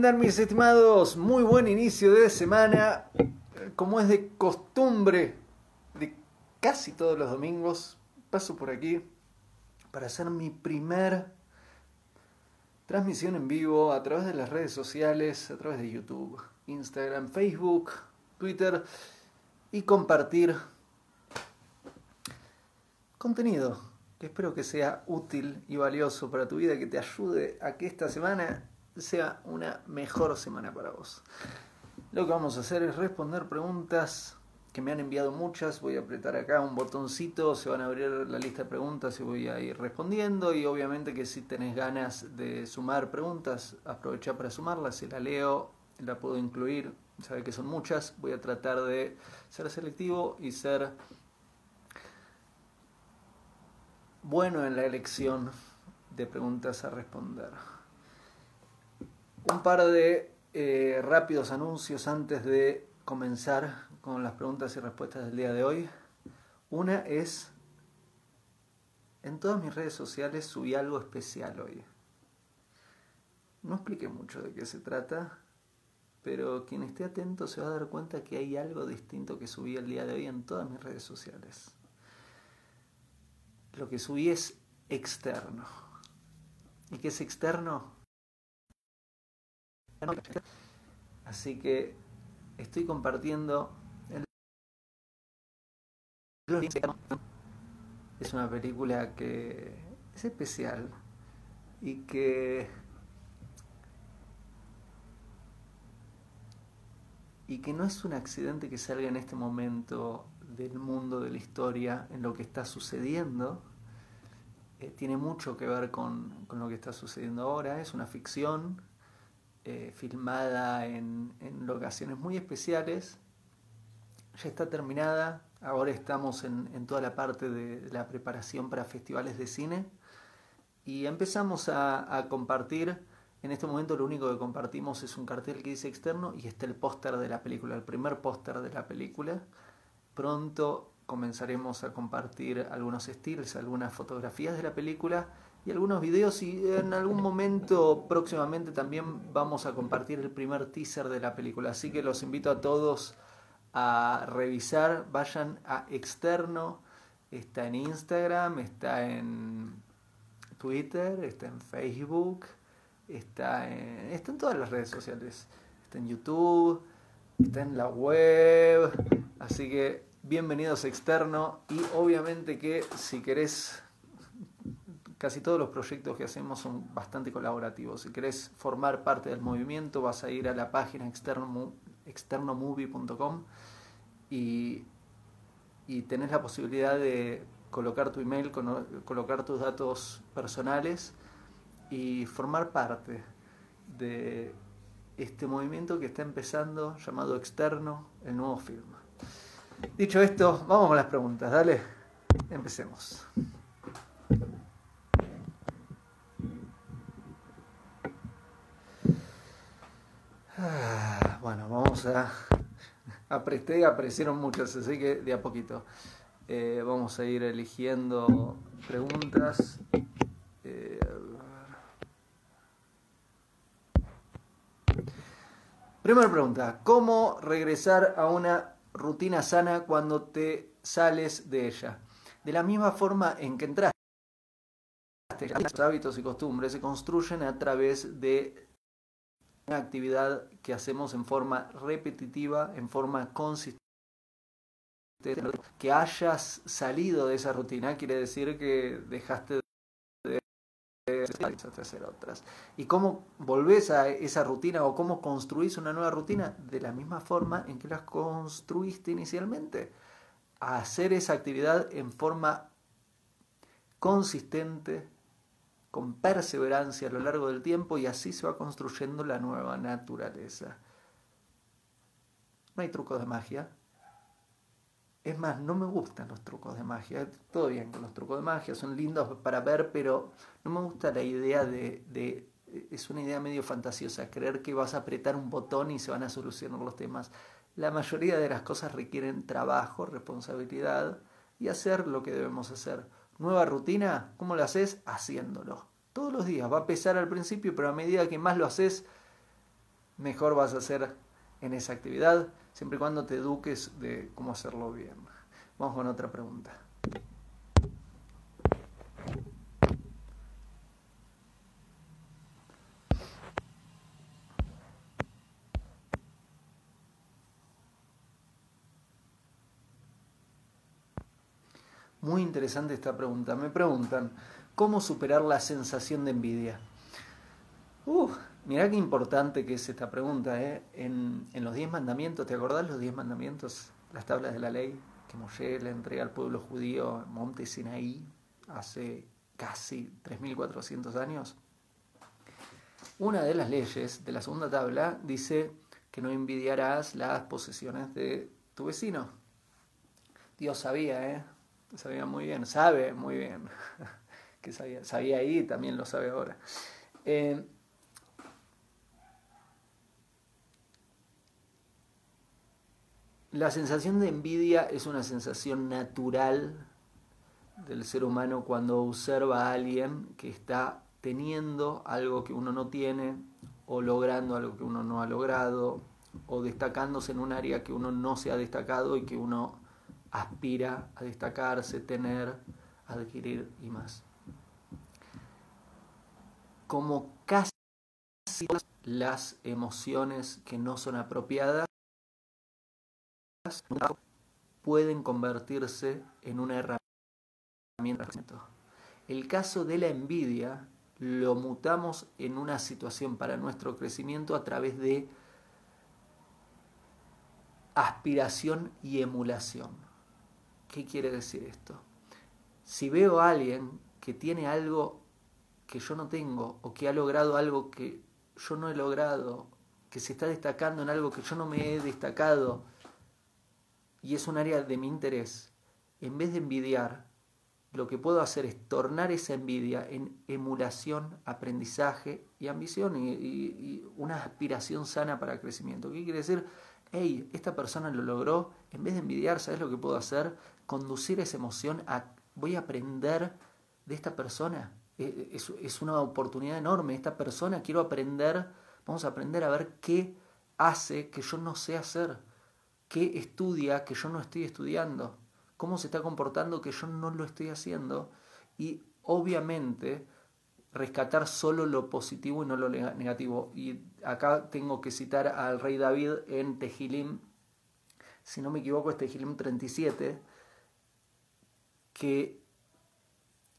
¿Cómo andan mis estimados? Muy buen inicio de semana. Como es de costumbre de casi todos los domingos, paso por aquí para hacer mi primer transmisión en vivo a través de las redes sociales, a través de YouTube, Instagram, Facebook, Twitter y compartir contenido que espero que sea útil y valioso para tu vida, que te ayude a que esta semana sea una mejor semana para vos. Lo que vamos a hacer es responder preguntas que me han enviado muchas. Voy a apretar acá un botoncito, se van a abrir la lista de preguntas y voy a ir respondiendo. Y obviamente que si tenés ganas de sumar preguntas, aprovecha para sumarlas. Si la leo, la puedo incluir. Sabe que son muchas. Voy a tratar de ser selectivo y ser bueno en la elección de preguntas a responder. Un par de eh, rápidos anuncios antes de comenzar con las preguntas y respuestas del día de hoy. Una es, en todas mis redes sociales subí algo especial hoy. No expliqué mucho de qué se trata, pero quien esté atento se va a dar cuenta que hay algo distinto que subí el día de hoy en todas mis redes sociales lo que subí es externo. ¿Y qué es externo? Así que estoy compartiendo. Es una película que es especial y que y que no es un accidente que salga en este momento del mundo de la historia en lo que está sucediendo, eh, tiene mucho que ver con, lo que está sucediendo ahora. Es una ficción eh, filmada en, locaciones muy especiales. Ya está terminada. Ahora estamos en, toda la parte de la preparación para festivales de cine. Y empezamos a, a compartir. En este momento lo único que compartimos es un cartel que dice externo y está el póster de la película, el primer póster de la película. Pronto comenzaremos a compartir algunos estilos, algunas fotografías de la película y algunos videos y en algún momento próximamente también vamos a compartir el primer teaser de la película. Así que los invito a todos a revisar, vayan a externo, está en Instagram, está en Twitter, está en Facebook, está en, está en todas las redes sociales, está en YouTube, está en la web, así que bienvenidos externo y obviamente que si querés, casi todos los proyectos que hacemos son bastante colaborativos. Si querés formar parte del movimiento vas a ir a la página externo, externomovie.com y, y tenés la posibilidad de colocar tu email, colocar tus datos personales y formar parte de este movimiento que está empezando llamado Externo, el nuevo film. Dicho esto, vamos con las preguntas, dale. Empecemos. Ah, bueno, vamos a... Apreté, aparecieron muchas, así que de a poquito. Eh, vamos a ir eligiendo preguntas. Eh, primera pregunta, ¿cómo regresar a una rutina sana cuando te sales de ella. De la misma forma en que entraste, los hábitos y costumbres se construyen a través de una actividad que hacemos en forma repetitiva, en forma consistente. Que hayas salido de esa rutina quiere decir que dejaste hacer otras. ¿Y cómo volvés a esa rutina o cómo construís una nueva rutina? De la misma forma en que las construiste inicialmente. Hacer esa actividad en forma consistente, con perseverancia a lo largo del tiempo y así se va construyendo la nueva naturaleza. No hay trucos de magia, es más, no me gustan los trucos de magia. Todo bien con los trucos de magia, son lindos para ver, pero no me gusta la idea de, Es una idea medio fantasiosa, creer que vas a apretar un botón y se van a solucionar los temas. La mayoría de las cosas requieren trabajo, responsabilidad y hacer lo que debemos hacer. Nueva rutina, ¿cómo lo haces? Haciéndolo. Todos los días. Va a pesar al principio, pero a medida que más lo haces, mejor vas a hacer en esa actividad, siempre y cuando te eduques de cómo hacerlo bien. Vamos con otra pregunta. Muy interesante esta pregunta. Me preguntan, ¿cómo superar la sensación de envidia? Uh, mirá qué importante que es esta pregunta. ¿eh? En, en los diez mandamientos, ¿te acordás los diez mandamientos? Las tablas de la ley que Moshe le entrega al pueblo judío en Monte Sinaí hace casi 3.400 años. Una de las leyes de la segunda tabla dice que no envidiarás las posesiones de tu vecino. Dios sabía, ¿eh? Sabía muy bien, sabe muy bien. que sabía, sabía ahí también lo sabe ahora. Eh, la sensación de envidia es una sensación natural del ser humano cuando observa a alguien que está teniendo algo que uno no tiene o logrando algo que uno no ha logrado o destacándose en un área que uno no se ha destacado y que uno aspira a destacarse, tener, adquirir y más. Como casi las emociones que no son apropiadas pueden convertirse en una herramienta. El caso de la envidia lo mutamos en una situación para nuestro crecimiento a través de aspiración y emulación. ¿Qué quiere decir esto? Si veo a alguien que tiene algo que yo no tengo o que ha logrado algo que yo no he logrado, que se está destacando en algo que yo no me he destacado y es un área de mi interés, en vez de envidiar, lo que puedo hacer es tornar esa envidia en emulación, aprendizaje y ambición y, una aspiración sana para crecimiento. ¿Qué quiere decir? Hey, esta persona lo logró, en vez de envidiar, ¿sabes lo que puedo hacer? Conducir esa emoción a voy a aprender de esta persona. E, e, es, es, una oportunidad enorme. Esta persona quiero aprender, vamos a aprender a ver qué hace que yo no sé hacer, qué estudia que yo no estoy estudiando, cómo se está comportando que yo no lo estoy haciendo y obviamente rescatar solo lo positivo y no lo negativo. Y acá tengo que citar al rey David en Tejilim, si no me equivoco es Tejilim 37, que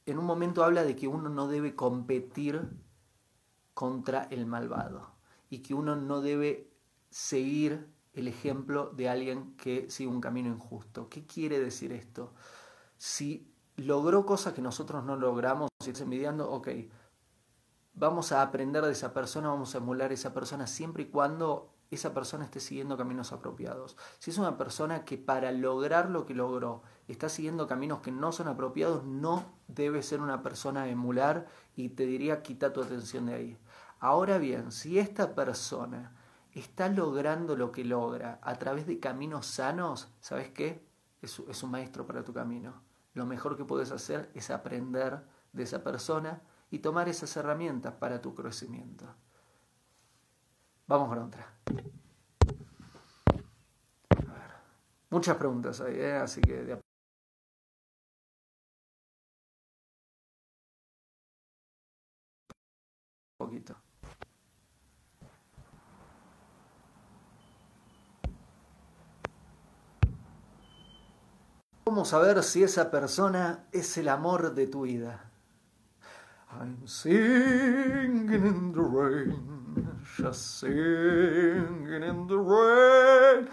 en un momento habla de que uno no debe competir contra el malvado y que uno no debe seguir el ejemplo de alguien que sigue un camino injusto. ¿Qué quiere decir esto? Si logró cosas que nosotros no logramos, si está envidiando, ok, vamos a aprender de esa persona, vamos a emular a esa persona siempre y cuando esa persona esté siguiendo caminos apropiados. Si es una persona que para lograr lo que logró está siguiendo caminos que no son apropiados, no debe ser una persona a emular y te diría quita tu atención de ahí. Ahora bien, si esta persona está logrando lo que logra a través de caminos sanos, ¿sabes qué? Es, es un maestro para tu camino. Lo mejor que puedes hacer es aprender de esa persona y tomar esas herramientas para tu crecimiento. Vamos con otra. Muchas preguntas ahí, ¿eh? así que de poquito. ¿Cómo saber si esa persona es el amor de tu vida? I'm singing in the rain, just singing in the rain.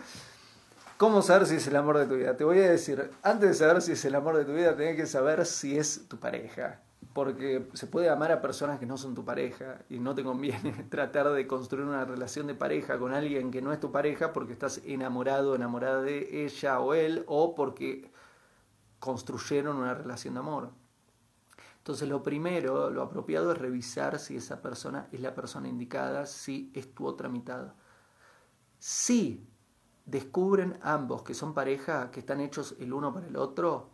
¿Cómo saber si es el amor de tu vida? Te voy a decir, antes de saber si es el amor de tu vida, tenés que saber si es tu pareja. Porque se puede amar a personas que no son tu pareja y no te conviene tratar de construir una relación de pareja con alguien que no es tu pareja porque estás enamorado, enamorada de ella o él o porque construyeron una relación de amor. Entonces lo primero, lo apropiado es revisar si esa persona es la persona indicada, si es tu otra mitad. Si descubren ambos que son pareja, que están hechos el uno para el otro,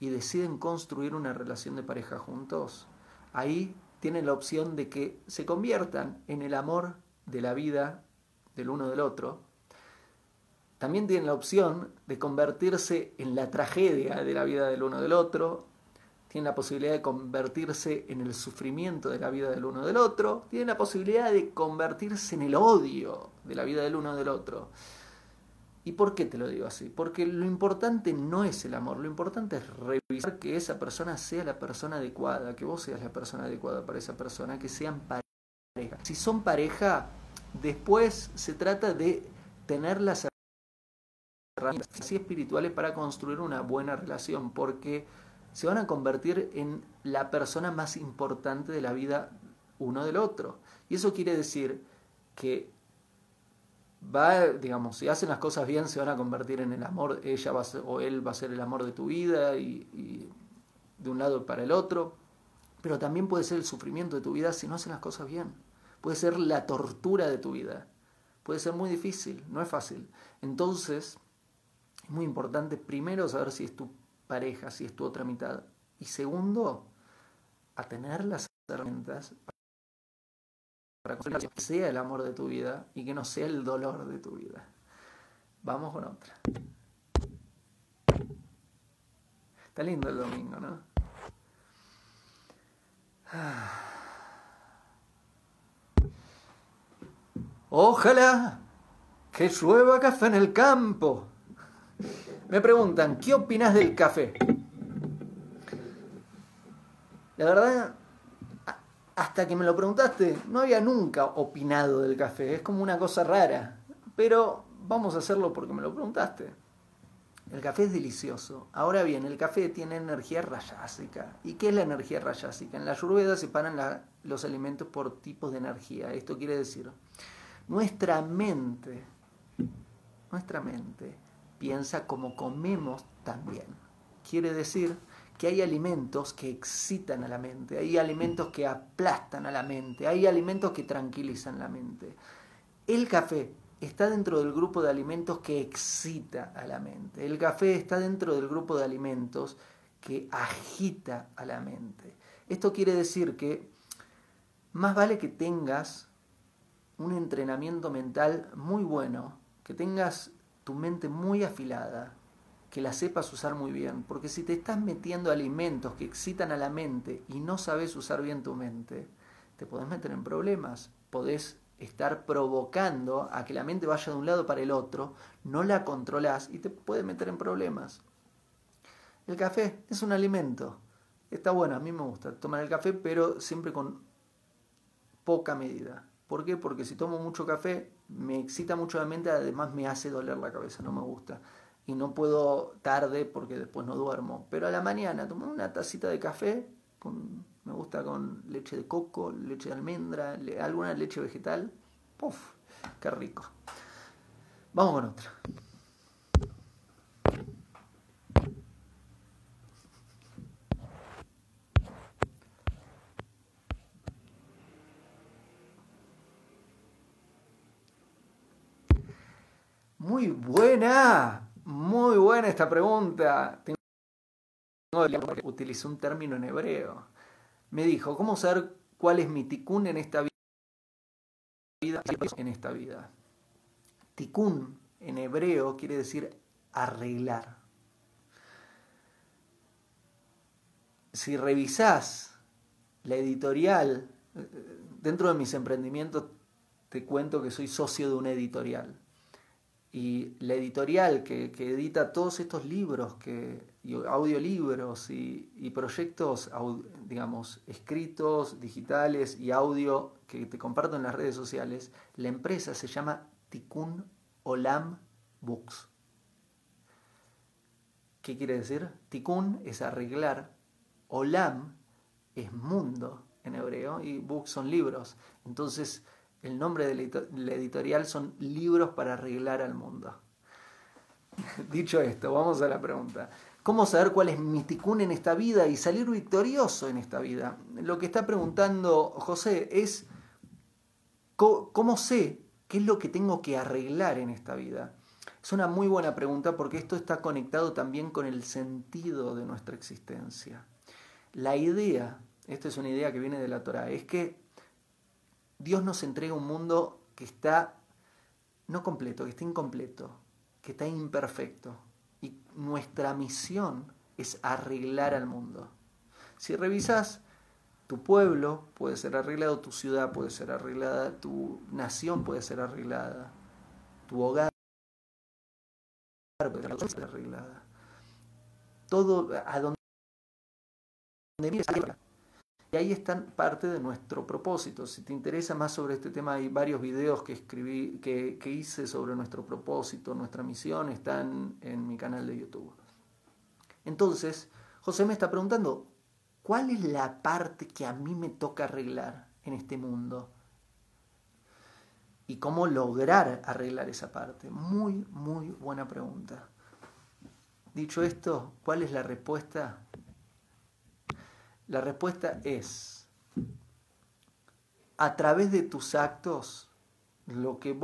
y deciden construir una relación de pareja juntos, ahí tienen la opción de que se conviertan en el amor de la vida del uno del otro. También tienen la opción de convertirse en la tragedia de la vida del uno del otro. Tienen la posibilidad de convertirse en el sufrimiento de la vida del uno del otro. Tienen la posibilidad de convertirse en el odio de la vida del uno del otro. ¿Y por qué te lo digo así? Porque lo importante no es el amor, lo importante es revisar que esa persona sea la persona adecuada, que vos seas la persona adecuada para esa persona, que sean pareja. Si son pareja, después se trata de tener las herramientas espirituales para construir una buena relación, porque se van a convertir en la persona más importante de la vida uno del otro. Y eso quiere decir que va, digamos, si hacen las cosas bien, se van a convertir en el amor, ella va o él va a ser el amor de tu vida y, de un lado para el otro, pero también puede ser el sufrimiento de tu vida si no hacen las cosas bien, puede ser la tortura de tu vida, puede ser muy difícil, no es fácil. Entonces, es muy importante primero saber si es tu pareja, si es tu otra mitad, y segundo, a tener las herramientas para que sea el amor de tu vida y que no sea el dolor de tu vida. Vamos con otra. Está lindo el domingo, ¿no? Ojalá que llueva café en el campo. Me preguntan, ¿qué opinas del café? La verdad, hasta que me lo preguntaste, no había nunca opinado del café, es como una cosa rara, pero vamos a hacerlo porque me lo preguntaste. El café es delicioso. Ahora bien, el café tiene energía rayásica. ¿Y qué es la energía rayásica? En la Ayurveda separan los alimentos por tipos de energía. Esto quiere decir, nuestra mente, nuestra mente piensa como comemos también. Quiere decir que hay alimentos que excitan a la mente, hay alimentos que aplastan a la mente, hay alimentos que tranquilizan la mente. El café está dentro del grupo de alimentos que excita a la mente. El café está dentro del grupo de alimentos que agita a la mente. Esto quiere decir que más vale que tengas un entrenamiento mental muy bueno, que tengas tu mente muy afilada, que la sepas usar muy bien, porque si te estás metiendo alimentos que excitan a la mente y no sabes usar bien tu mente, te podés meter en problemas, podés estar provocando a que la mente vaya de un lado para el otro, no la controlas y te puede meter en problemas. El café es un alimento, está bueno, a mí me gusta tomar el café, pero siempre con poca medida. ¿Por qué? Porque si tomo mucho café me excita mucho la mente, además me hace doler la cabeza, no me gusta y no puedo tarde porque después no duermo. Pero a la mañana tomo una tacita de café, con, me gusta con leche de coco, leche de almendra, alguna leche vegetal. ¡Puf! ¡Qué rico! Vamos con otra. Muy buena. Muy buena esta pregunta. Tengo un término en hebreo. Me dijo, ¿cómo saber cuál es mi tikkun en esta vida? En esta vida. Tikkun en hebreo quiere decir arreglar. Si revisás la editorial, dentro de mis emprendimientos te cuento que soy socio de una editorial y la editorial que, edita todos estos libros, que, audiolibros y, y proyectos, digamos, escritos, digitales y audio que te comparto en las redes sociales, la empresa se llama Tikkun Olam Books. ¿Qué quiere decir? Tikkun es arreglar, Olam es mundo en hebreo y books son libros. Entonces, el nombre de la editorial son Libros para arreglar al mundo. Dicho esto, vamos a la pregunta. ¿Cómo saber cuál es mi ticún en esta vida y salir victorioso en esta vida? Lo que está preguntando José es, ¿cómo sé qué es lo que tengo que arreglar en esta vida? Es una muy buena pregunta porque esto está conectado también con el sentido de nuestra existencia. La idea, esta es una idea que viene de la Torah, es que Dios nos entrega un mundo que está no completo, que está incompleto, que está imperfecto. Y nuestra misión es arreglar al mundo. Si revisas, tu pueblo puede ser arreglado, tu ciudad puede ser arreglada, tu nación puede ser arreglada, tu hogar puede ser arreglada. Todo a donde mires y ahí están parte de nuestro propósito. Si te interesa más sobre este tema, hay varios videos que escribí, que, hice sobre nuestro propósito, nuestra misión, están en mi canal de YouTube. Entonces, José me está preguntando, ¿cuál es la parte que a mí me toca arreglar en este mundo? ¿Y cómo lograr arreglar esa parte? Muy, muy buena pregunta. Dicho esto, ¿cuál es la respuesta? La respuesta es, a través de tus actos, lo que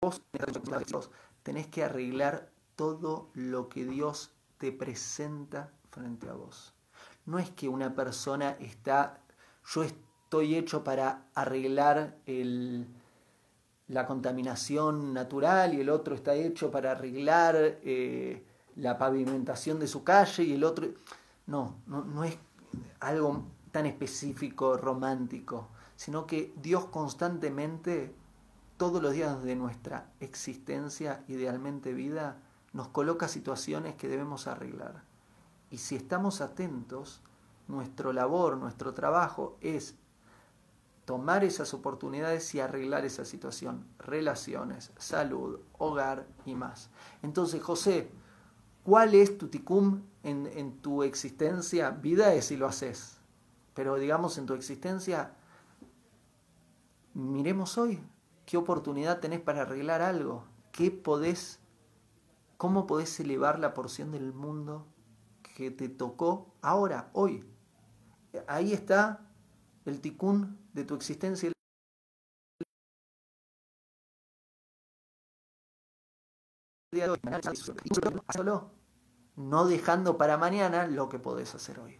vos, tenés que arreglar todo lo que Dios te presenta frente a vos. No es que una persona está, yo estoy hecho para arreglar la contaminación natural y el otro está hecho para arreglar... Eh, la pavimentación de su calle y el otro... No, no, es algo tan específico, romántico, sino que Dios constantemente, todos los días de nuestra existencia, idealmente vida, nos coloca situaciones que debemos arreglar. Y si estamos atentos, nuestro labor, nuestro trabajo es tomar esas oportunidades y arreglar esa situación, relaciones, salud, hogar y más. Entonces, José, ¿Cuál es tu ticum en, tu existencia? Vida es si lo haces. Pero digamos en tu existencia, miremos hoy qué oportunidad tenés para arreglar algo. ¿Qué podés, cómo podés elevar la porción del mundo que te tocó ahora, hoy? Ahí está el ticún de tu existencia no dejando para mañana lo que podés hacer hoy.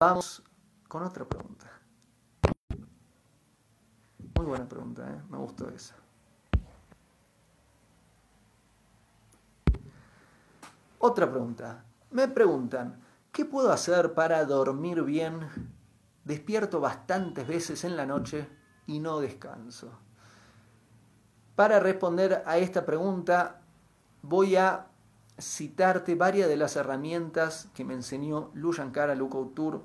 Vamos con otra pregunta. Muy buena pregunta, ¿eh? me gustó esa. Otra pregunta. Me preguntan, ¿qué puedo hacer para dormir bien? Despierto bastantes veces en la noche y no descanso. Para responder a esta pregunta voy a citarte varias de las herramientas que me enseñó Lu Shankara Lukautur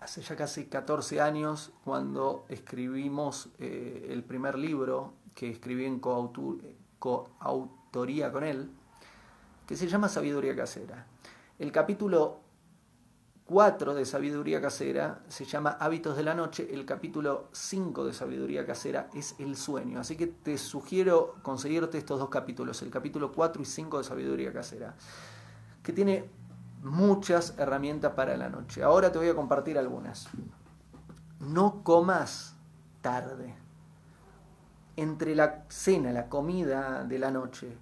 hace ya casi 14 años cuando escribimos eh, el primer libro que escribí en coautoría con él, que se llama Sabiduría Casera. El capítulo 4 de Sabiduría Casera se llama Hábitos de la Noche, el capítulo 5 de Sabiduría Casera es el sueño. Así que te sugiero conseguirte estos dos capítulos, el capítulo 4 y 5 de Sabiduría Casera, que tiene muchas herramientas para la noche. Ahora te voy a compartir algunas. No comas tarde. Entre la cena, la comida de la noche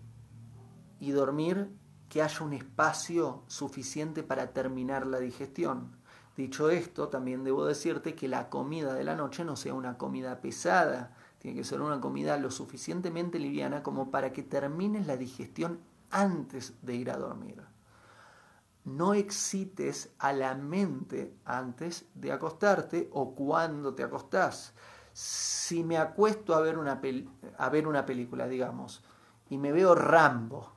y dormir, que haya un espacio suficiente para terminar la digestión. Dicho esto, también debo decirte que la comida de la noche no sea una comida pesada, tiene que ser una comida lo suficientemente liviana como para que termines la digestión antes de ir a dormir. No excites a la mente antes de acostarte o cuando te acostás. Si me acuesto a ver una, a ver una película, digamos, y me veo Rambo,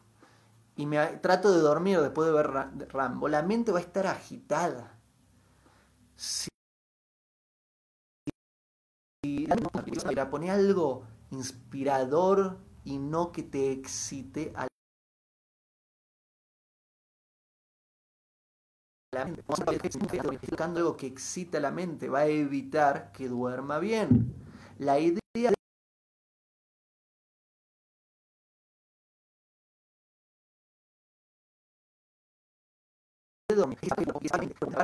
y me trato de dormir después de ver Rambo, la mente va a estar agitada. Si para poner algo inspirador y no que te excite a la mente. Buscando algo que excita a la mente va a evitar que duerma bien. La idea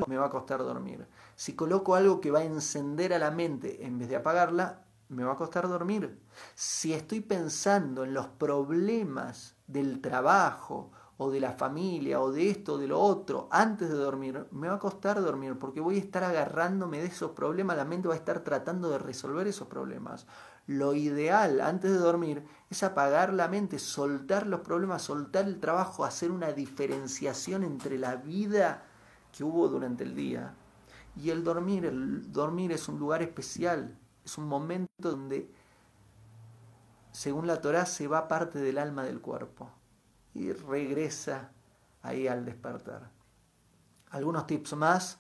me va a costar dormir. Si coloco algo que va a encender a la mente en vez de apagarla, me va a costar dormir. Si estoy pensando en los problemas del trabajo o de la familia o de esto o de lo otro antes de dormir, me va a costar dormir porque voy a estar agarrándome de esos problemas, la mente va a estar tratando de resolver esos problemas. Lo ideal antes de dormir es apagar la mente, soltar los problemas, soltar el trabajo, hacer una diferenciación entre la vida que hubo durante el día y el dormir. El dormir es un lugar especial, es un momento donde, según la Torá, se va parte del alma del cuerpo y regresa ahí al despertar. Algunos tips más,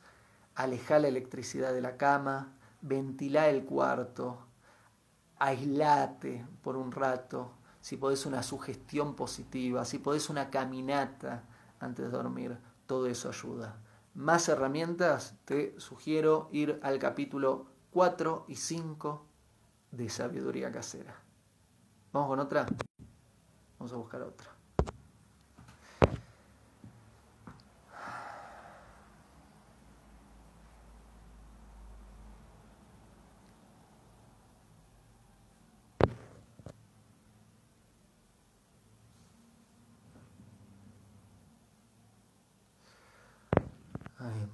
alejar la electricidad de la cama, ventilar el cuarto, aislate por un rato, si podés una sugestión positiva, si podés una caminata antes de dormir, todo eso ayuda. Más herramientas, te sugiero ir al capítulo 4 y 5 de sabiduría casera. ¿Vamos con otra? Vamos a buscar otra.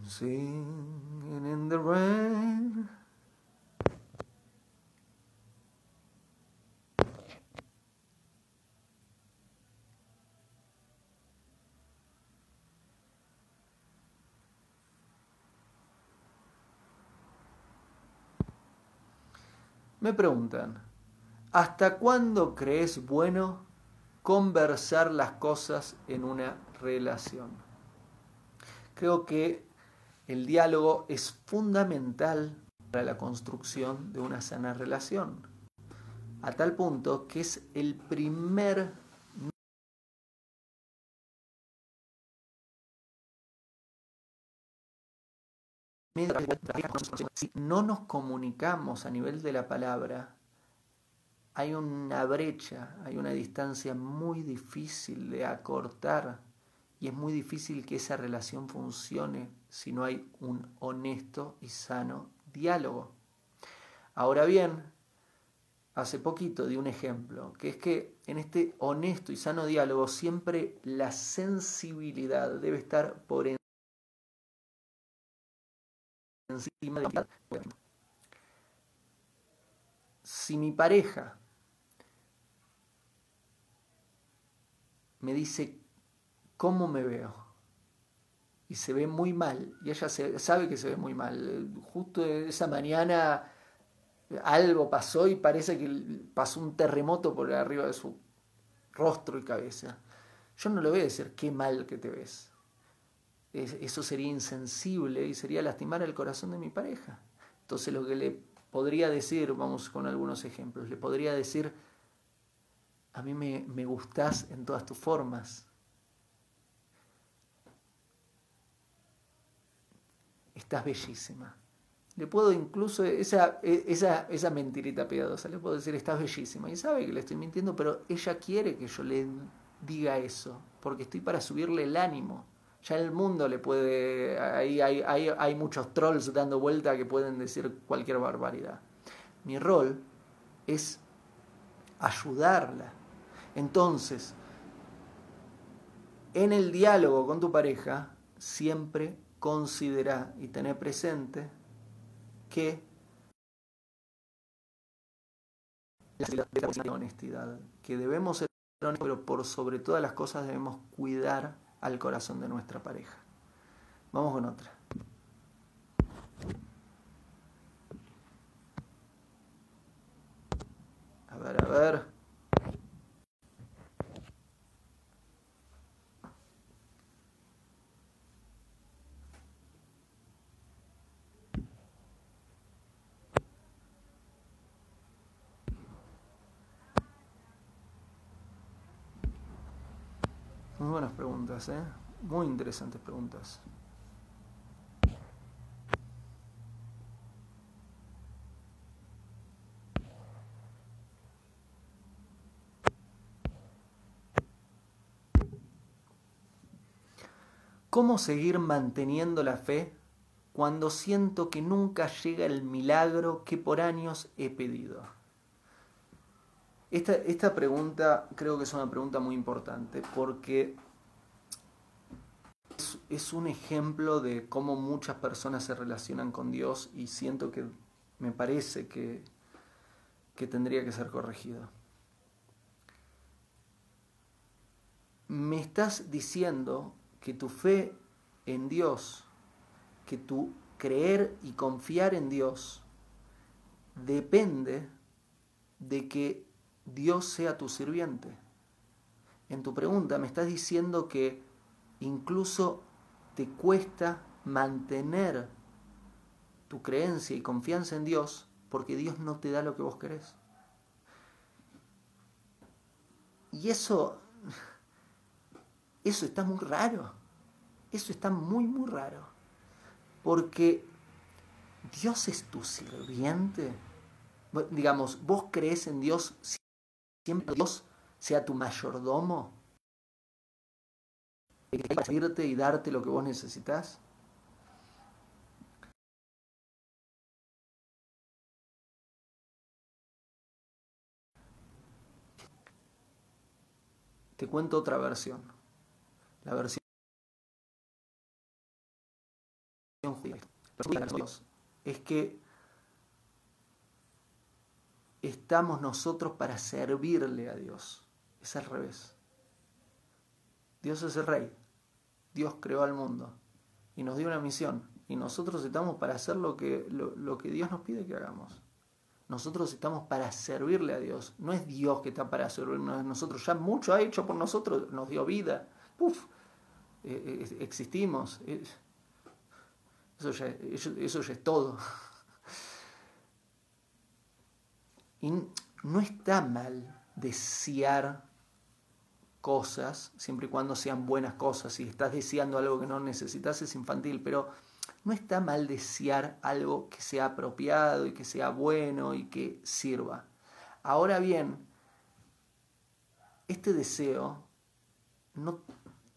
Singing in the rain. Me preguntan, ¿hasta cuándo crees bueno conversar las cosas en una relación? Creo que el diálogo es fundamental para la construcción de una sana relación, a tal punto que es el primer si no nos comunicamos a nivel de la palabra, hay una brecha, hay una distancia muy difícil de acortar y es muy difícil que esa relación funcione si no hay un honesto y sano diálogo. Ahora bien, hace poquito di un ejemplo, que es que en este honesto y sano diálogo siempre la sensibilidad debe estar por encima de la Si mi pareja me dice cómo me veo. Y se ve muy mal, y ella sabe que se ve muy mal. Justo esa mañana algo pasó y parece que pasó un terremoto por arriba de su rostro y cabeza. Yo no le voy a decir qué mal que te ves. Eso sería insensible y sería lastimar el corazón de mi pareja. Entonces lo que le podría decir, vamos con algunos ejemplos, le podría decir, a mí me, me gustás en todas tus formas, estás bellísima. Le puedo incluso, esa, esa, esa mentirita piadosa, le puedo decir, estás bellísima. Y sabe que le estoy mintiendo, pero ella quiere que yo le diga eso, porque estoy para subirle el ánimo. Ya el mundo le puede, ahí hay, hay, hay muchos trolls dando vuelta que pueden decir cualquier barbaridad. Mi rol es ayudarla. Entonces, en el diálogo con tu pareja, siempre considera y tener presente que la honestidad, que debemos ser honestos, pero por sobre todas las cosas debemos cuidar al corazón de nuestra pareja. Vamos con otra. A ver, a ver. Muy buenas preguntas, ¿eh? Muy interesantes preguntas. ¿Cómo seguir manteniendo la fe cuando siento que nunca llega el milagro que por años he pedido? Esta, esta pregunta creo que es una pregunta muy importante porque es, un ejemplo de cómo muchas personas se relacionan con Dios y siento que me parece que, que tendría que ser corregido. Me estás diciendo que tu fe en Dios, que tu creer y confiar en Dios depende de que Dios sea tu sirviente. En tu pregunta me estás diciendo que incluso te cuesta mantener tu creencia y confianza en Dios porque Dios no te da lo que vos querés. Y eso, eso está muy raro. Eso está muy, muy raro. Porque Dios es tu sirviente. Digamos, vos crees en Dios siempre Dios sea tu mayordomo para servirte y darte lo que vos necesitas? Te cuento otra versión. La versión judía. Es que estamos nosotros para servirle a Dios. Es al revés. Dios es el rey. Dios creó al mundo y nos dio una misión. Y nosotros estamos para hacer lo que, lo, que Dios nos pide que hagamos. Nosotros estamos para servirle a Dios. No es Dios que está para servirnos a nosotros. Ya mucho ha hecho por nosotros. Nos dio vida. Puf, eh, eh, existimos. Eso eso ya es todo. Y no está mal desear cosas, siempre y cuando sean buenas cosas. Si estás deseando algo que no necesitas es infantil, pero no está mal desear algo que sea apropiado y que sea bueno y que sirva. Ahora bien, este deseo no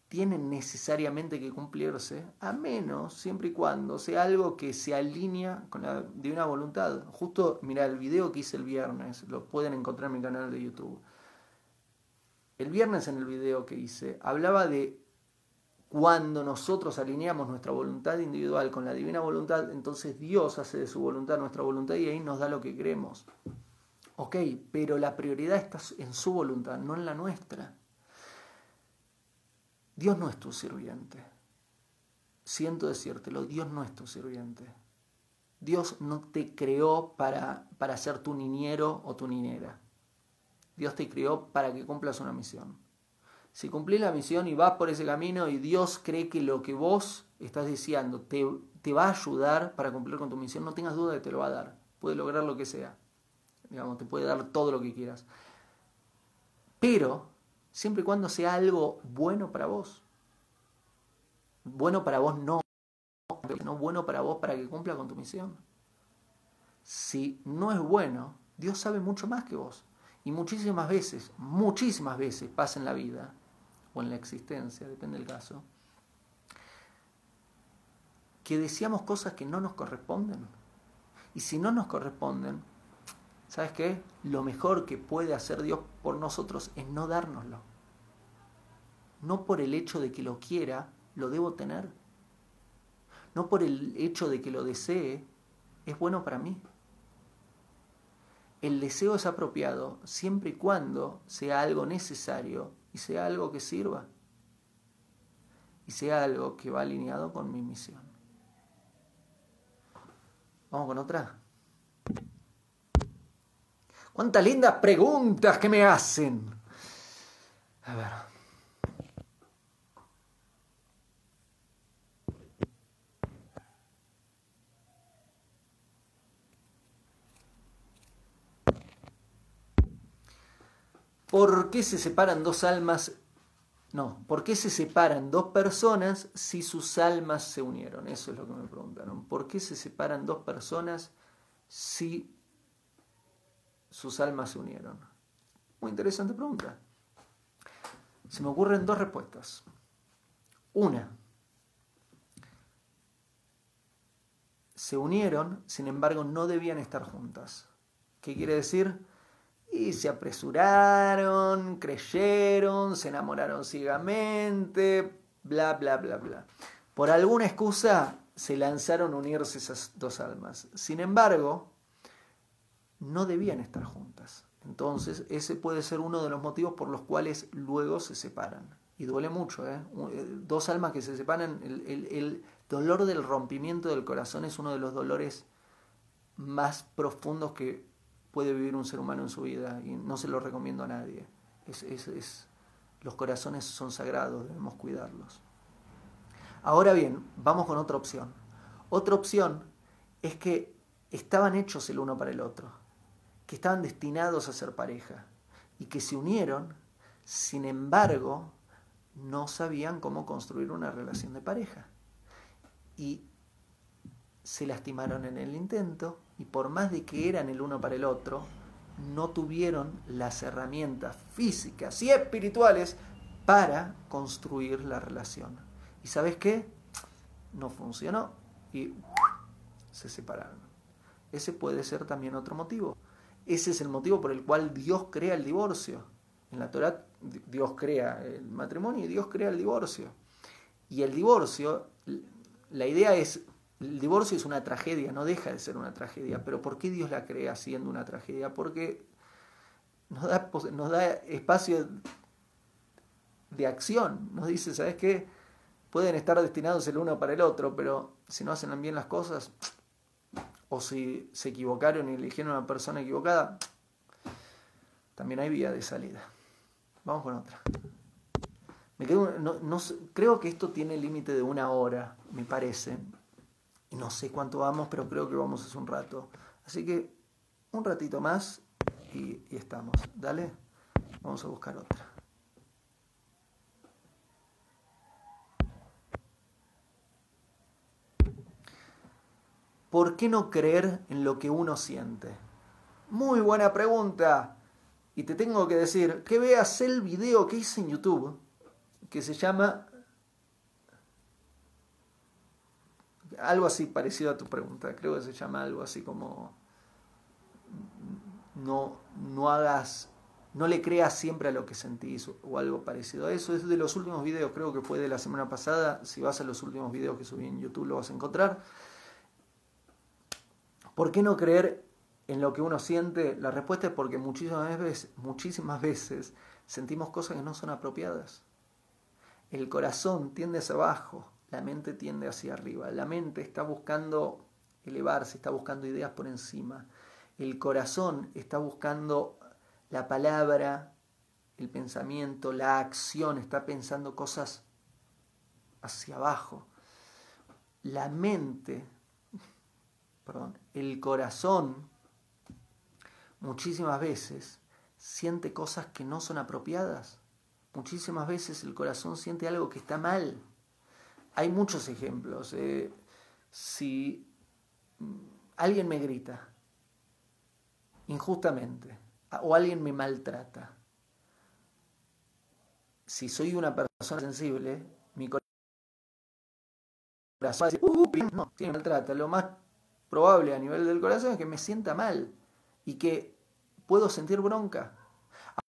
tiene necesariamente que cumplirse, a menos, siempre y cuando sea algo que se alinea con la divina voluntad. Justo, mira, el video que hice el viernes, lo pueden encontrar en mi canal de YouTube. El viernes en el video que hice, hablaba de cuando nosotros alineamos nuestra voluntad individual con la divina voluntad, entonces Dios hace de su voluntad nuestra voluntad y ahí nos da lo que queremos. Ok, pero la prioridad está en su voluntad, no en la nuestra. Dios no es tu sirviente. Siento decírtelo, Dios no es tu sirviente. Dios no te creó para, para ser tu niñero o tu niñera. Dios te creó para que cumplas una misión. Si cumplís la misión y vas por ese camino y Dios cree que lo que vos estás deseando te, te va a ayudar para cumplir con tu misión, no tengas duda de que te lo va a dar. Puede lograr lo que sea. Digamos, te puede dar todo lo que quieras. Pero siempre y cuando sea algo bueno para vos. Bueno para vos no, no bueno para vos para que cumpla con tu misión. Si no es bueno, Dios sabe mucho más que vos. Y muchísimas veces, muchísimas veces pasa en la vida, o en la existencia, depende del caso, que deseamos cosas que no nos corresponden. Y si no nos corresponden, ¿Sabes qué? Lo mejor que puede hacer Dios por nosotros es no dárnoslo. No por el hecho de que lo quiera, lo debo tener. No por el hecho de que lo desee, es bueno para mí. El deseo es apropiado siempre y cuando sea algo necesario y sea algo que sirva. Y sea algo que va alineado con mi misión. Vamos con otra. Cuántas lindas preguntas que me hacen. A ver. ¿Por qué se separan dos almas? No, ¿por qué se separan dos personas si sus almas se unieron? Eso es lo que me preguntaron. ¿Por qué se separan dos personas si sus almas se unieron? Muy interesante pregunta. Se me ocurren dos respuestas. Una, se unieron, sin embargo no debían estar juntas. ¿Qué quiere decir? y se apresuraron, creyeron, se enamoraron ciegamente, bla, bla, bla, bla. Por alguna excusa se lanzaron a unirse esas dos almas. Sin embargo, no debían estar juntas. Entonces, ese puede ser uno de los motivos por los cuales luego se separan. Y duele mucho, ¿eh? eh dos almas que se separan, el, el dolor del rompimiento del corazón es uno de los dolores más profundos que puede vivir un ser humano en su vida y no se lo recomiendo a nadie. Es, es, los corazones son sagrados, debemos cuidarlos. Ahora bien, vamos con otra opción. Otra opción es que estaban hechos el uno para el otro, que estaban destinados a ser pareja y que se unieron, sin embargo, no sabían cómo construir una relación de pareja. Y se lastimaron en el intento y por más de que eran el uno para el otro, no tuvieron las herramientas físicas y espirituales para construir la relación. ¿Y sabes qué? No funcionó y se separaron. Ese puede ser también otro motivo. Ese es el motivo por el cual Dios crea el divorcio. En la Torah Dios crea el matrimonio y Dios crea el divorcio. Y el divorcio, la idea es el divorcio es una tragedia, no deja de ser una tragedia, pero ¿por qué Dios la crea siendo una tragedia? Porque nos da, nos da espacio de acción, nos dice, ¿sabes qué? Pueden estar destinados el uno para el otro, pero si no hacen bien las cosas, o si se equivocaron y eligieron a una persona equivocada, también hay vía de salida. Vamos con otra. Me quedo, no, creo que esto tiene límite de una hora, me parece. No sé cuánto vamos, pero creo que vamos hace un rato. Así que un ratito más y, y estamos. Dale, vamos a buscar otra. ¿Por qué no creer en lo que uno siente? Muy buena pregunta. Y te tengo que decir que veas el video que hice en YouTube, que se llama algo así parecido a tu pregunta, creo que se llama algo así como no, no hagas, no le creas siempre a lo que sentís o algo parecido a eso. Es de los últimos videos, creo que fue de la semana pasada, si vas a los últimos videos que subí en YouTube lo vas a encontrar. ¿Por qué no creer en lo que uno siente? La respuesta es porque muchísimas veces, muchísimas veces sentimos cosas que no son apropiadas. El corazón tiende hacia abajo, la mente tiende hacia arriba. La mente está buscando elevarse, está buscando ideas por encima. El corazón está buscando la palabra, el pensamiento, la acción, está pensando cosas hacia abajo. La mente, perdón, el corazón muchísimas veces siente cosas que no son apropiadas. Muchísimas veces el corazón siente algo que está mal. Hay muchos ejemplos. Eh, si alguien me grita injustamente o alguien me maltrata, si soy una persona sensible, mi corazón uh, no, tiene maltrata. Lo más probable a nivel del corazón es que me sienta mal y que puedo sentir bronca.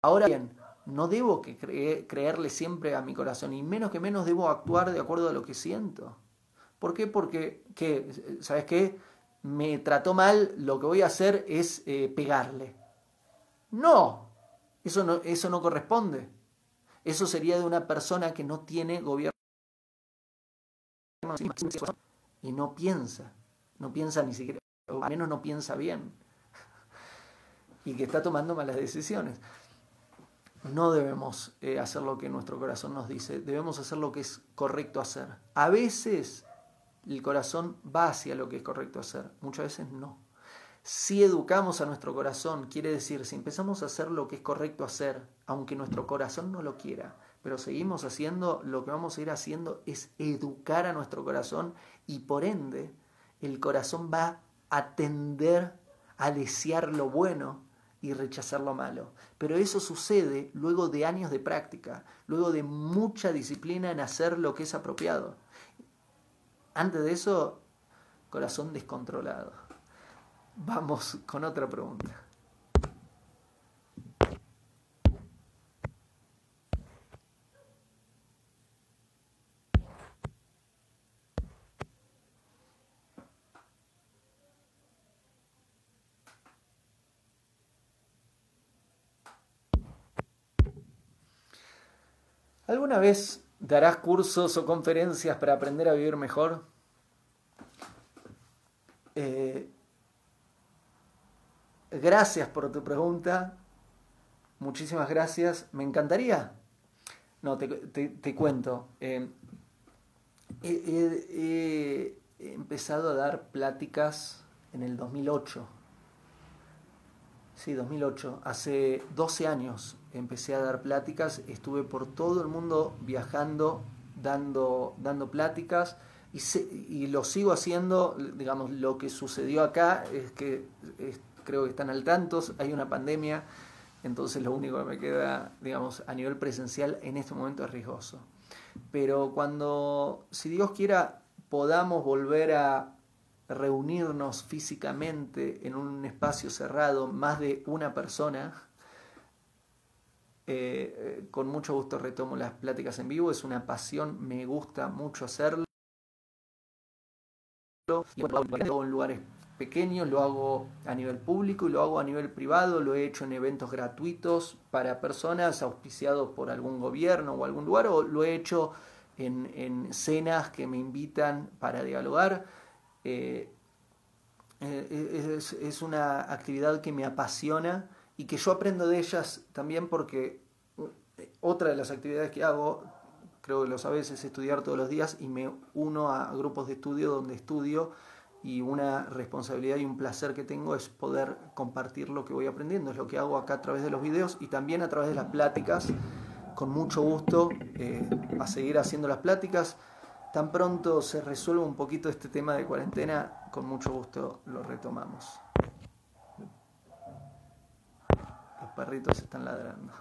Ahora bien, no debo que creerle siempre a mi corazón y menos que menos debo actuar de acuerdo a lo que siento. ¿Por qué? Porque. ¿sabes qué? Me trató mal, lo que voy a hacer es eh, pegarle. No, eso no, eso no corresponde. Eso sería de una persona que no tiene gobierno y no piensa, no piensa ni siquiera, o al menos no piensa bien, y que está tomando malas decisiones no debemos eh, hacer lo que nuestro corazón nos dice, debemos hacer lo que es correcto hacer. A veces el corazón va hacia lo que es correcto hacer, muchas veces no. Si educamos a nuestro corazón, quiere decir, si empezamos a hacer lo que es correcto hacer, aunque nuestro corazón no lo quiera, pero seguimos haciendo, lo que vamos a ir haciendo es educar a nuestro corazón y por ende el corazón va a tender a desear lo bueno y rechazar lo malo. Pero eso sucede luego de años de práctica, luego de mucha disciplina en hacer lo que es apropiado. Antes de eso, corazón descontrolado. Vamos con otra pregunta. ¿Alguna vez darás cursos o conferencias para aprender a vivir mejor? Eh, gracias por tu pregunta. Muchísimas gracias. Me encantaría. No, te, cuento. Eh, he, empezado a dar pláticas en el 2008. Sí, 2008. Hace 12 años empecé a dar pláticas. Estuve por todo el mundo viajando, dando, dando pláticas. Y, y lo sigo haciendo. Digamos, lo que sucedió acá es que creo que están al tanto. Hay una pandemia. Entonces lo único que me queda, digamos, a nivel presencial en este momento es riesgoso. Pero cuando, si Dios quiera, podamos volver a reunirnos físicamente en un espacio cerrado, más de una persona, eh, eh, con mucho gusto retomo las pláticas en vivo, es una pasión, me gusta mucho hacerlo. Y en lugares pequeños, lo hago a nivel público y lo hago a nivel privado, lo he hecho en eventos gratuitos para personas auspiciados por algún gobierno o algún lugar, o lo he hecho en, cenas que me invitan para dialogar. Eh, eh, es, una actividad que me apasiona y que yo aprendo de ellas también porque eh, otra de las actividades que hago, creo que lo sabes, es estudiar todos los días y me uno a grupos de estudio donde estudio y una responsabilidad y un placer que tengo es poder compartir lo que voy aprendiendo. Es lo que hago acá a través de los videos y también a través de las pláticas. Con mucho gusto a seguir haciendo las pláticas. Tan pronto se resuelva un poquito este tema de cuarentena, con mucho gusto lo retomamos. Los perritos están ladrando.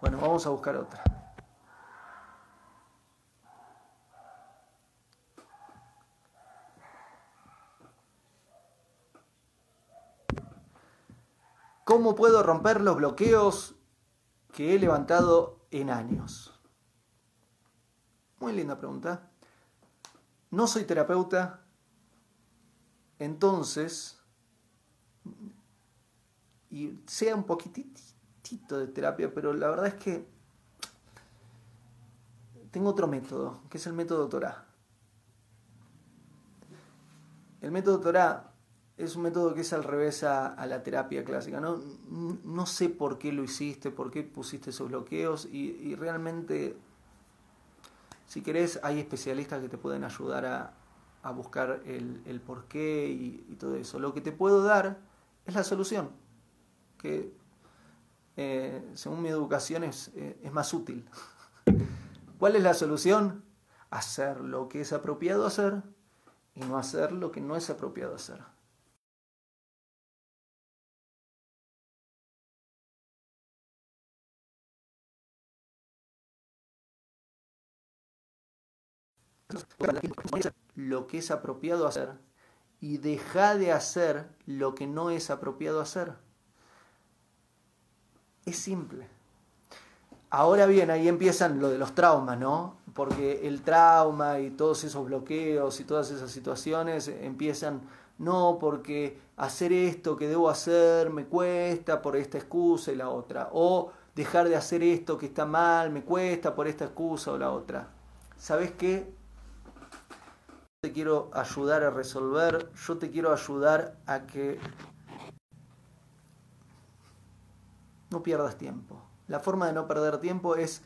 Bueno, vamos a buscar otra. ¿Cómo puedo romper los bloqueos que he levantado en años? Muy linda pregunta. No soy terapeuta, entonces, y sea un poquitito de terapia, pero la verdad es que tengo otro método, que es el método Torah. El método Torah es un método que es al revés a, la terapia clásica. ¿no? no sé por qué lo hiciste, por qué pusiste esos bloqueos y, realmente, si querés, hay especialistas que te pueden ayudar a, buscar el, el porqué y, todo eso. Lo que te puedo dar es la solución, que eh, según mi educación es, eh, es más útil. ¿Cuál es la solución? Hacer lo que es apropiado hacer y no hacer lo que no es apropiado hacer. Lo que es apropiado hacer y deja de hacer lo que no es apropiado hacer. Es simple. Ahora bien, ahí empiezan lo de los traumas, ¿no? Porque el trauma y todos esos bloqueos y todas esas situaciones empiezan, no, porque hacer esto que debo hacer me cuesta por esta excusa y la otra. O dejar de hacer esto que está mal me cuesta por esta excusa o la otra. ¿Sabes qué? Te quiero ayudar a resolver, yo te quiero ayudar a que no pierdas tiempo. La forma de no perder tiempo es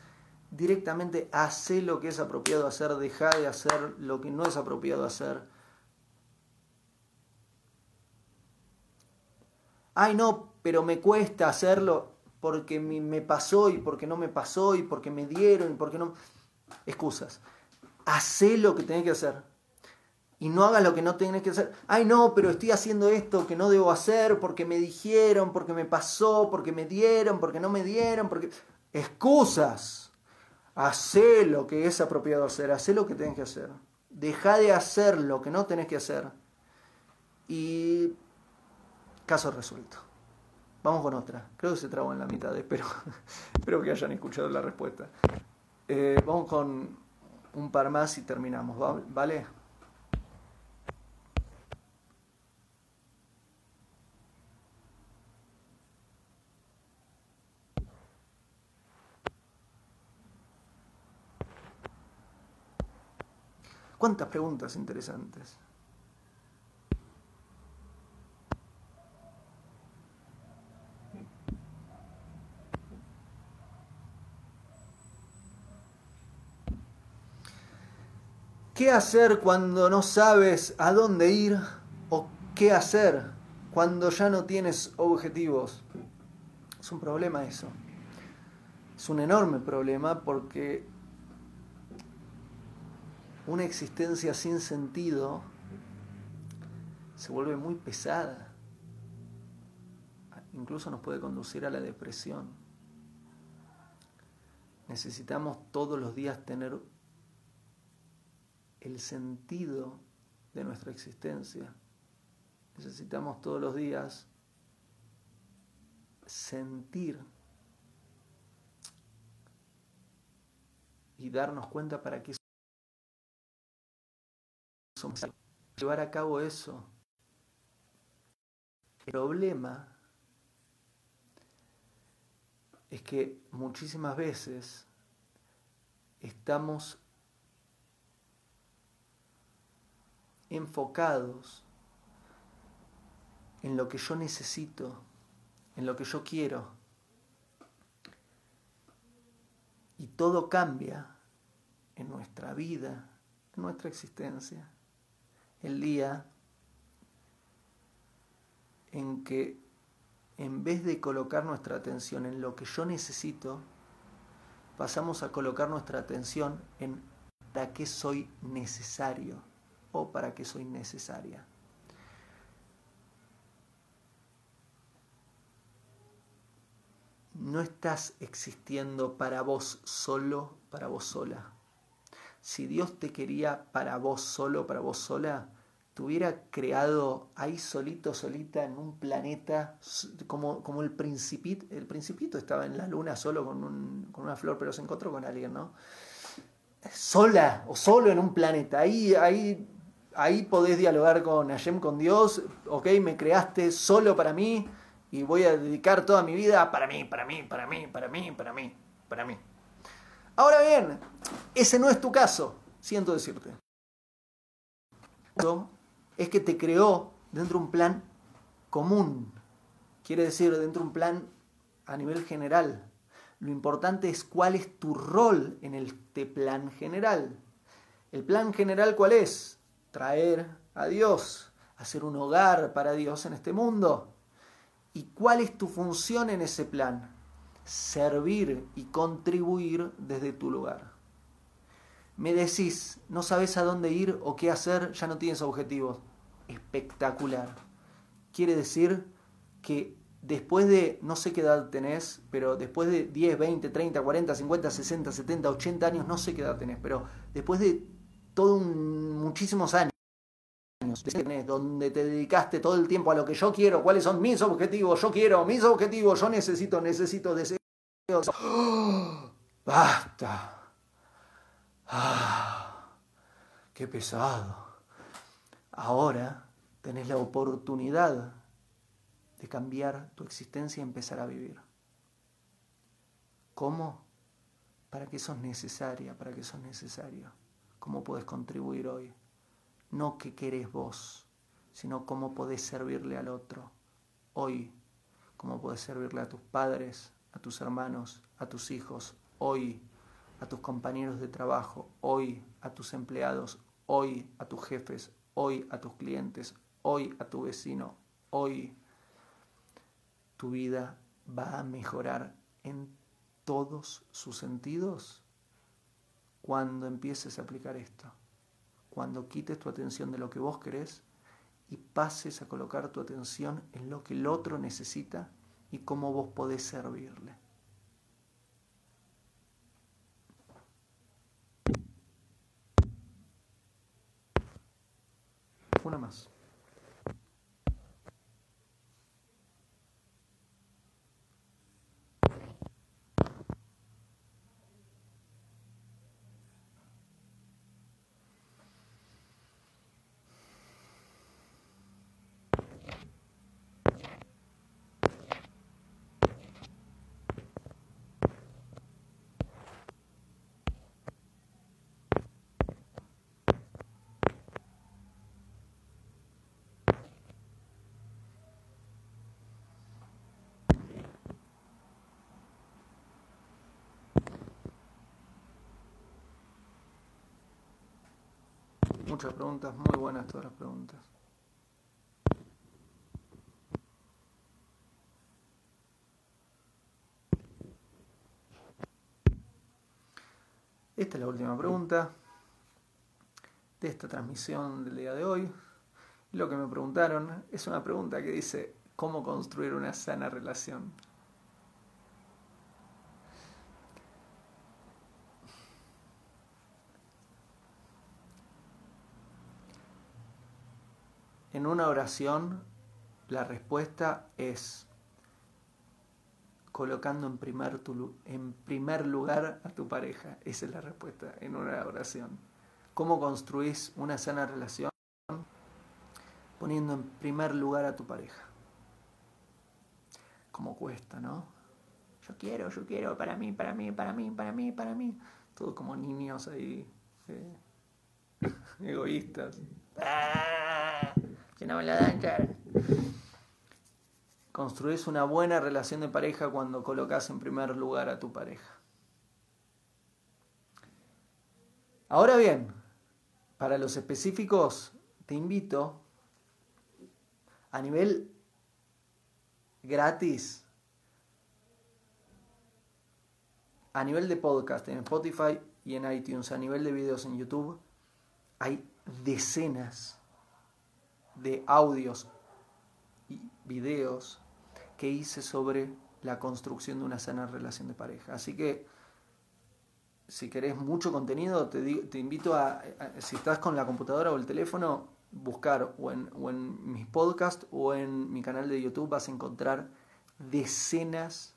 directamente hacer lo que es apropiado hacer, deja de hacer lo que no es apropiado hacer. Ay, no, pero me cuesta hacerlo porque me pasó y porque no me pasó y porque me dieron y porque no... Excusas. Hacé lo que tenés que hacer y no hagas lo que no tienes que hacer. Ay, no, pero estoy haciendo esto que no debo hacer porque me dijeron, porque me pasó, porque me dieron, porque no me dieron, porque... Excusas. Hacé lo que es apropiado hacer, hacé lo que tenés que hacer. Deja de hacer lo que no tenés que hacer. Y caso resuelto. Vamos con otra. Creo que se trabó en la mitad, espero, espero que hayan escuchado la respuesta. Eh, vamos con un par más y terminamos, ¿vale? ¿Cuántas preguntas interesantes? ¿Qué hacer cuando no sabes a dónde ir? ¿O qué hacer cuando ya no tienes objetivos? Es un problema eso. Es un enorme problema porque una existencia sin sentido se vuelve muy pesada. Incluso nos puede conducir a la depresión. Necesitamos todos los días tener el sentido de nuestra existencia. Necesitamos todos los días sentir y darnos cuenta para qué Llevar a cabo eso. El problema es que muchísimas veces estamos enfocados en lo que yo necesito, en lo que yo quiero. Y todo cambia en nuestra vida, en nuestra existencia. El día en que en vez de colocar nuestra atención en lo que yo necesito, pasamos a colocar nuestra atención en para qué soy necesario o para qué soy necesaria. No estás existiendo para vos solo, para vos sola. Si Dios te quería para vos solo, para vos sola, te hubiera creado ahí solito, solita, en un planeta, como, como el principito. El principito estaba en la luna solo con, con una flor, pero se encontró con alguien, ¿no? Sola o solo en un planeta. Ahí, ahí ahí podés dialogar con Hashem, con Dios, ok, me creaste solo para mí y voy a dedicar toda mi vida para mí, para mí, para mí, para mí, para mí, para mí. Ahora bien, ese no es tu caso, siento decirte. Es que te creó dentro de un plan común, quiere decir dentro de un plan a nivel general. Lo importante es cuál es tu rol en este plan general. ¿El plan general cuál es? traer a Dios, hacer un hogar para Dios en este mundo. ¿Y cuál es tu función en ese plan? Servir y contribuir desde tu lugar. Me decís, no sabes a dónde ir o qué hacer, ya no tienes objetivos. Espectacular. Quiere decir que después de, no sé qué edad tenés, pero después de 10, 20, 30, 40, 50, 60, 70, 80 años, no sé qué edad tenés, pero después de todos muchísimos años donde te dedicaste todo el tiempo a lo que yo quiero, cuáles son mis objetivos, yo quiero, mis objetivos, yo necesito, necesito, deseos. basta. Ah, qué pesado. Ahora tenés la oportunidad de cambiar tu existencia y empezar a vivir. ¿Cómo? Para que sos necesaria, para que sos necesario. ¿Cómo puedes contribuir hoy? No qué querés vos, sino cómo podés servirle al otro. Hoy, cómo podés servirle a tus padres, a tus hermanos, a tus hijos. Hoy, a tus compañeros de trabajo. Hoy, a tus empleados. Hoy, a tus jefes. Hoy, a tus clientes. Hoy, a tu vecino. Hoy, tu vida va a mejorar en todos sus sentidos cuando empieces a aplicar esto. Cuando quites tu atención de lo que vos querés y pases a colocar tu atención en lo que el otro necesita y cómo vos podés servirle. Una más. Muchas preguntas, muy buenas todas las preguntas. Esta es la última pregunta de esta transmisión del día de hoy. Lo que me preguntaron es una pregunta que dice, ¿cómo construir una sana relación? En una oración, la respuesta es colocando en primer, lugar a tu pareja. Esa es la respuesta en una oración. ¿Cómo construís una sana relación? Poniendo en primer lugar a tu pareja. Como cuesta, ¿no? Yo quiero, yo quiero, para mí, para mí, para mí, para mí, para mí. Todos como niños ahí, eh, egoístas. ¡Ah! No me la dan, Construís una buena relación de pareja cuando colocas en primer lugar a tu pareja. Ahora bien, para los específicos, te invito a nivel gratis, a nivel de podcast en Spotify y en iTunes, a nivel de videos en YouTube, hay decenas de audios y videos que hice sobre la construcción de una sana relación de pareja. Así que si querés mucho contenido, te, invito a, si estás con la computadora o el teléfono, buscar o en, o en mis podcasts o en mi canal de YouTube vas a encontrar decenas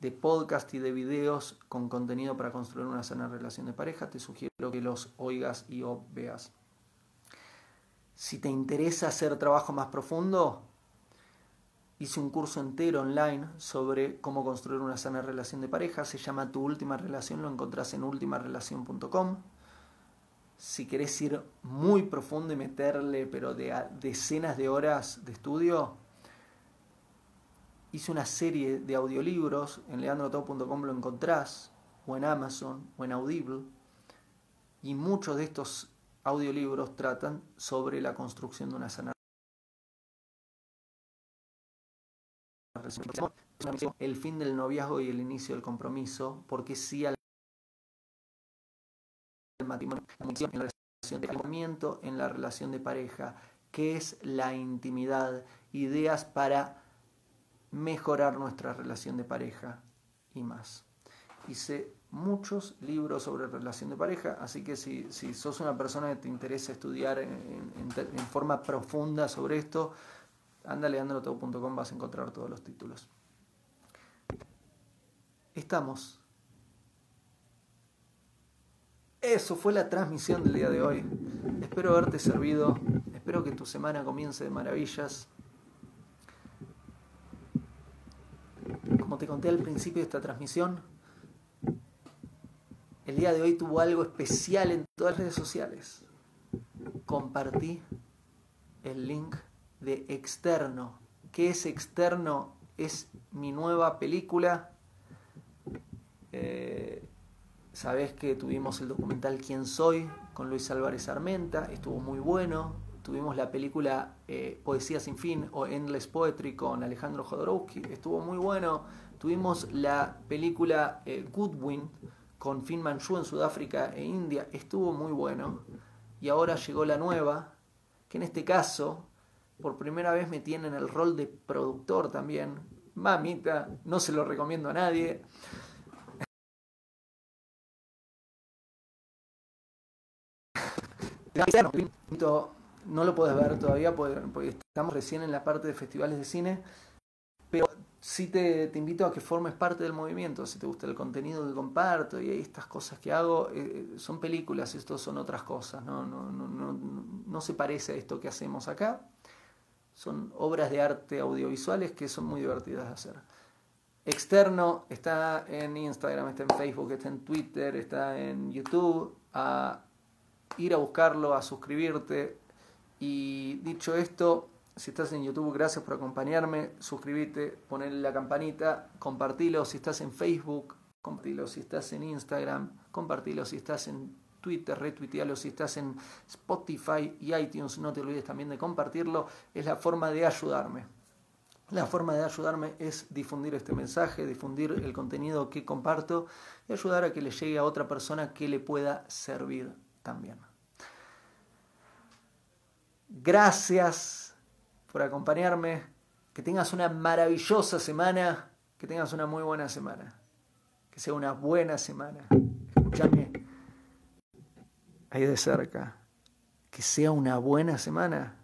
de podcasts y de videos con contenido para construir una sana relación de pareja. Te sugiero que los oigas y o veas. Si te interesa hacer trabajo más profundo, Hice un curso entero online sobre cómo construir una sana relación de pareja. Se llama Tu Última Relación, lo encontrás en ultimarelación.com. Si querés ir muy profundo y meterle, pero de decenas de horas de estudio, hice una serie de audiolibros. En leandrotop.com lo encontrás, o en Amazon, o en Audible. Y muchos de estos audiolibros tratan sobre la construcción de una sana el fin del noviazgo y el inicio del compromiso, porque sí al matrimonio, en la relación de en la relación de pareja, que es la intimidad, ideas para mejorar nuestra relación de pareja y más. Hice muchos libros sobre relación de pareja, así que si, si sos una persona que te interesa estudiar en forma profunda sobre esto, anda vas a encontrar todos los títulos. Estamos. Eso fue la transmisión del día de hoy. Espero haberte servido. Espero que tu semana comience de maravillas. Como te conté al principio de esta transmisión, el día de hoy tuvo algo especial en todas las redes sociales. Compartí el link de Externo. ¿Qué es Externo? Es mi nueva película. Eh, que tuvimos el documental Quién Soy con Luis Álvarez Armenta, estuvo muy bueno. Tuvimos la película eh, Poesía sin fin o Endless Poetry con Alejandro Jodorowsky, estuvo muy bueno. Tuvimos la película eh, Goodwin con Finn Manchu en Sudáfrica e India, estuvo muy bueno. Y ahora llegó la nueva, que en este caso por primera vez me tiene en el rol de productor también. Mamita, no se lo recomiendo a nadie. No lo puedes ver todavía porque estamos recién en la parte de festivales de cine, pero sí te, invito a que formes parte del movimiento, si te gusta el contenido que comparto y estas cosas que hago, eh, son películas, esto son otras cosas, no, no, no, no, no se parece a esto que hacemos acá son obras de arte audiovisuales que son muy divertidas de hacer. Externo está en Instagram, está en Facebook, está en Twitter, está en YouTube. A ir a buscarlo, a suscribirte. Y dicho esto, si estás en YouTube, gracias por acompañarme. Suscríbete, ponle la campanita, compartilo. Si estás en Facebook, compartilo. Si estás en Instagram, compartilo. Si estás en Twitter, retuitealo. Si estás en Spotify y iTunes, no te olvides también de compartirlo. Es la forma de ayudarme. La forma de ayudarme es difundir este mensaje, difundir el contenido que comparto y ayudar a que le llegue a otra persona que le pueda servir también. Gracias por acompañarme. Que tengas una maravillosa semana. Que tengas una muy buena semana. Que sea una buena semana. Escúchame ahí de cerca. Que sea una buena semana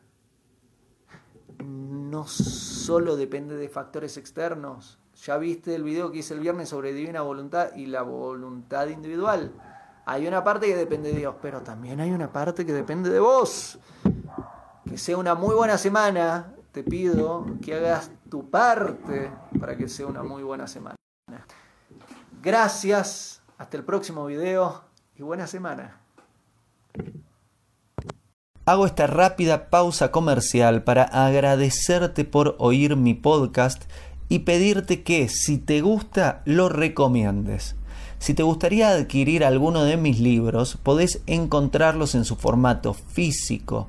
no solo depende de factores externos. Ya viste el video que hice el viernes sobre divina voluntad y la voluntad individual. Hay una parte que depende de Dios, pero también hay una parte que depende de vos. Que sea una muy buena semana. Te pido que hagas tu parte para que sea una muy buena semana. Gracias. Hasta el próximo video y buena semana. Hago esta rápida pausa comercial para agradecerte por oír mi podcast y pedirte que si te gusta lo recomiendes. Si te gustaría adquirir alguno de mis libros, podés encontrarlos en su formato físico